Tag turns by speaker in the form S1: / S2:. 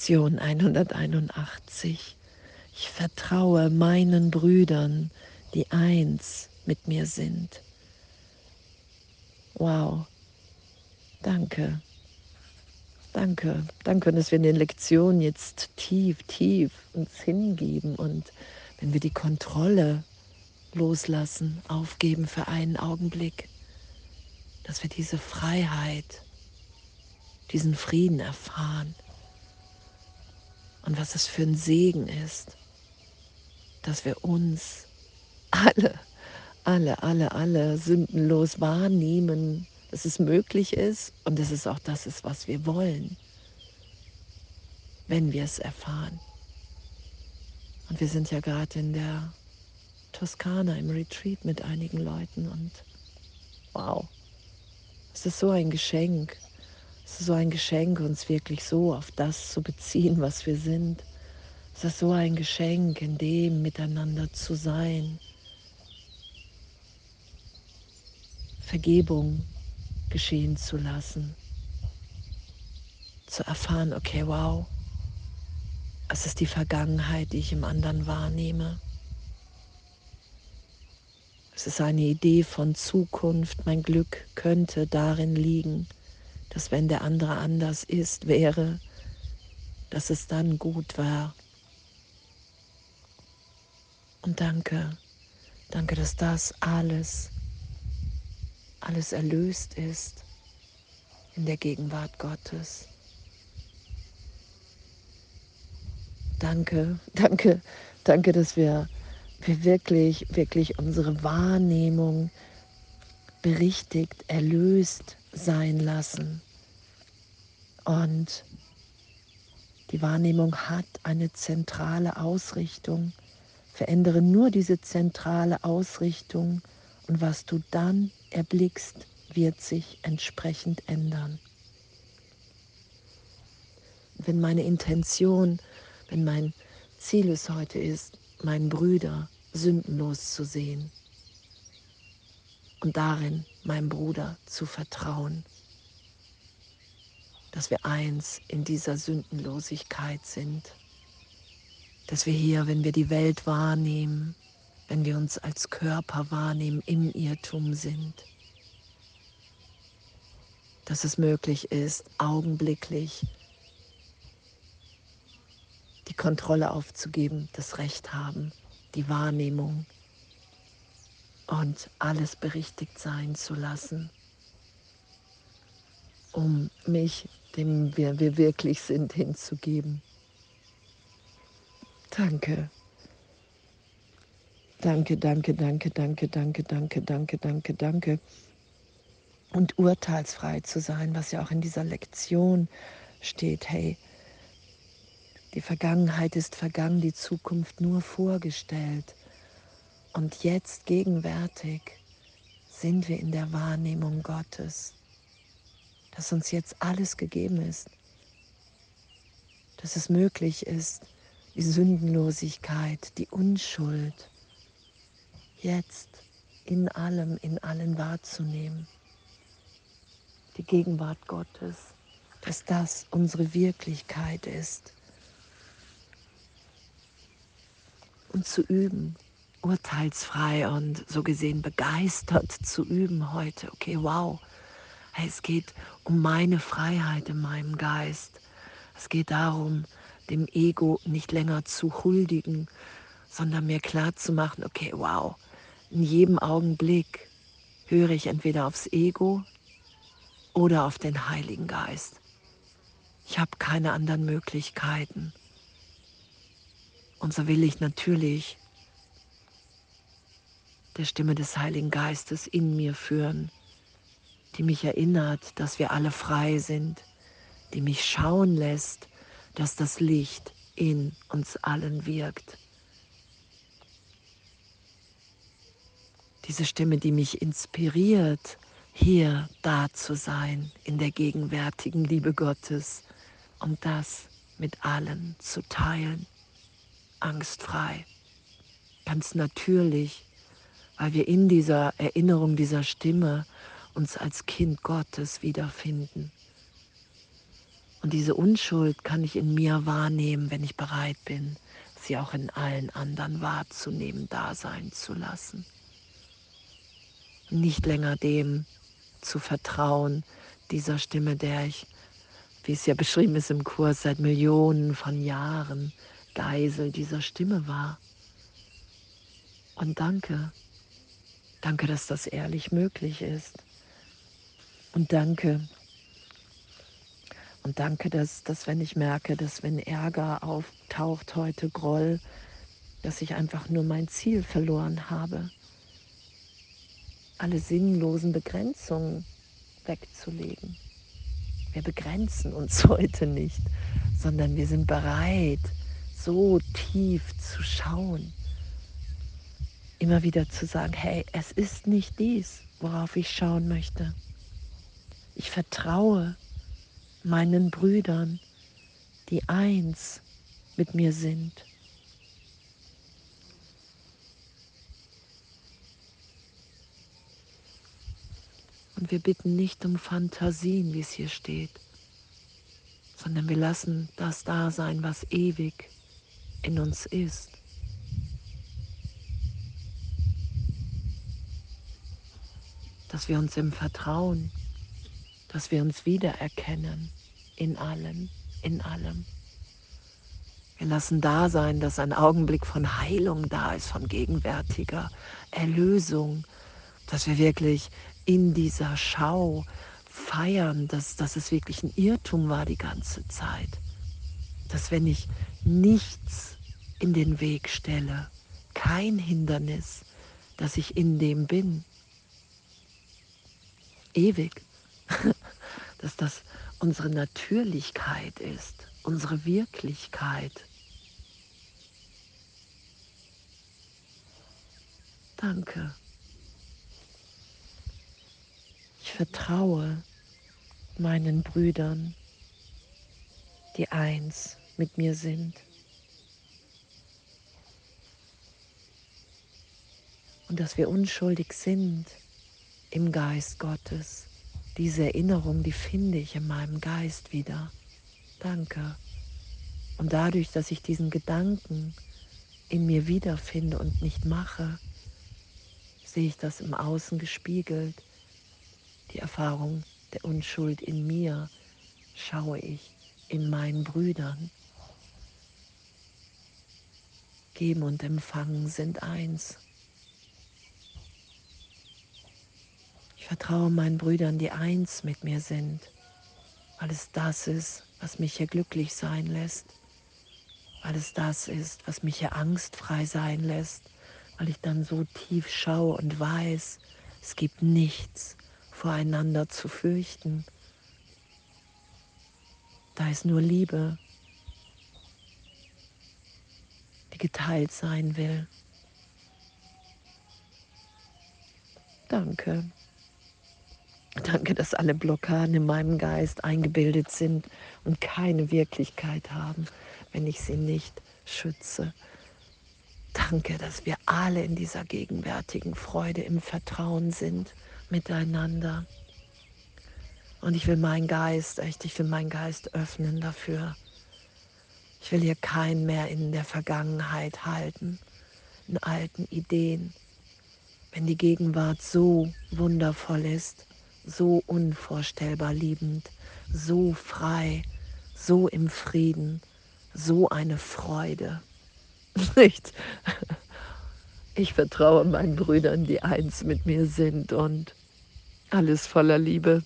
S1: Lektion 181. Ich vertraue meinen Brüdern, die eins mit mir sind. Wow. Danke. Danke. Danke, dass wir in den Lektionen jetzt tief, tief uns hingeben und wenn wir die Kontrolle loslassen, aufgeben für einen Augenblick, dass wir diese Freiheit, diesen Frieden erfahren und was es für ein Segen ist, dass wir uns alle, alle, alle, alle sündenlos wahrnehmen, dass es möglich ist und dass es auch das ist, was wir wollen, wenn wir es erfahren. Und wir sind ja gerade in der Toskana im Retreat mit einigen Leuten und wow, es ist so ein Geschenk. Es ist so ein Geschenk, uns wirklich so auf das zu beziehen, was wir sind. Es ist so ein Geschenk, in dem miteinander zu sein. Vergebung geschehen zu lassen. Zu erfahren, okay, wow, es ist die Vergangenheit, die ich im anderen wahrnehme. Es ist eine Idee von Zukunft. Mein Glück könnte darin liegen, dass wenn der andere anders ist, wäre, dass es dann gut war. Und danke, danke, dass das alles, alles erlöst ist in der Gegenwart Gottes. Danke, danke, danke, dass wir, wir wirklich, wirklich unsere Wahrnehmung berichtigt, erlöst sein lassen. Und die Wahrnehmung hat eine zentrale Ausrichtung Verändere nur diese zentrale Ausrichtung und was du dann erblickst, wird sich entsprechend ändern. Wenn meine Intention, wenn mein Ziel es heute ist, meinen Brüder sündenlos zu sehen und darin meinem Bruder zu vertrauen, dass wir eins in dieser Sündenlosigkeit sind dass wir hier, wenn wir die Welt wahrnehmen, wenn wir uns als Körper wahrnehmen, im Irrtum sind. Dass es möglich ist, augenblicklich die Kontrolle aufzugeben, das Recht haben, die Wahrnehmung und alles berichtigt sein zu lassen, um mich, dem wir, wir wirklich sind, hinzugeben. Danke. Danke, danke, danke, danke, danke, danke, danke, danke, danke. Und urteilsfrei zu sein, was ja auch in dieser Lektion steht. Hey, die Vergangenheit ist vergangen, die Zukunft nur vorgestellt. Und jetzt gegenwärtig sind wir in der Wahrnehmung Gottes, dass uns jetzt alles gegeben ist, dass es möglich ist, die Sündenlosigkeit, die Unschuld jetzt in allem, in allen wahrzunehmen. Die Gegenwart Gottes, dass das unsere Wirklichkeit ist. Und zu üben, urteilsfrei und so gesehen begeistert zu üben heute. Okay, wow, es geht um meine Freiheit in meinem Geist. Es geht darum, dem Ego nicht länger zu huldigen, sondern mir klar zu machen, okay, wow, in jedem Augenblick höre ich entweder aufs Ego oder auf den Heiligen Geist. Ich habe keine anderen Möglichkeiten. Und so will ich natürlich der Stimme des Heiligen Geistes in mir führen, die mich erinnert, dass wir alle frei sind, die mich schauen lässt, dass das Licht in uns allen wirkt. Diese Stimme, die mich inspiriert, hier da zu sein, in der gegenwärtigen Liebe Gottes und das mit allen zu teilen, angstfrei, ganz natürlich, weil wir in dieser Erinnerung dieser Stimme uns als Kind Gottes wiederfinden Und diese Unschuld kann ich in mir wahrnehmen, wenn ich bereit bin, sie auch in allen anderen wahrzunehmen, da sein zu lassen. Nicht länger dem zu vertrauen, dieser Stimme, der ich, wie es ja beschrieben ist im Kurs, seit Millionen von Jahren Geisel dieser Stimme war. Und danke, danke, dass das ehrlich möglich ist. Und danke, und danke, dass, dass wenn ich merke, dass wenn Ärger auftaucht heute, Groll, dass ich einfach nur mein Ziel verloren habe. Alle sinnlosen Begrenzungen wegzulegen. Wir begrenzen uns heute nicht, sondern wir sind bereit, so tief zu schauen. Immer wieder zu sagen, hey, es ist nicht dies, worauf ich schauen möchte. Ich vertraue meinen Brüdern, die eins mit mir sind. Und wir bitten nicht um Fantasien, wie es hier steht, sondern wir lassen das da sein, was ewig in uns ist. Dass wir uns im Vertrauen dass wir uns wiedererkennen in allem, in allem. Wir lassen da sein, dass ein Augenblick von Heilung da ist, von gegenwärtiger Erlösung, dass wir wirklich in dieser Schau feiern, dass, dass es wirklich ein Irrtum war die ganze Zeit. Dass wenn ich nichts in den Weg stelle, kein Hindernis, dass ich in dem bin. Ewig. dass das unsere Natürlichkeit ist, unsere Wirklichkeit. Danke. Ich vertraue meinen Brüdern, die eins mit mir sind. Und dass wir unschuldig sind im Geist Gottes diese Erinnerung, die finde ich in meinem Geist wieder. Danke. Und dadurch, dass ich diesen Gedanken in mir wiederfinde und nicht mache, sehe ich das im Außen gespiegelt. Die Erfahrung der Unschuld in mir schaue ich in meinen Brüdern. Geben und Empfangen sind eins. Vertraue meinen Brüdern, die eins mit mir sind, weil es das ist, was mich hier glücklich sein lässt, weil es das ist, was mich hier angstfrei sein lässt, weil ich dann so tief schaue und weiß, es gibt nichts voreinander zu fürchten. Da ist nur Liebe, die geteilt sein will. Danke. Danke, dass alle Blockaden in meinem Geist eingebildet sind und keine Wirklichkeit haben, wenn ich sie nicht schütze. Danke, dass wir alle in dieser gegenwärtigen Freude im Vertrauen sind miteinander. Und ich will meinen Geist, echt, ich will meinen Geist öffnen dafür. Ich will hier keinen mehr in der Vergangenheit halten, in alten Ideen. Wenn die Gegenwart so wundervoll ist, so unvorstellbar liebend, so frei, so im Frieden, so eine Freude. Nicht? Ich vertraue meinen Brüdern, die eins mit mir sind und alles voller Liebe.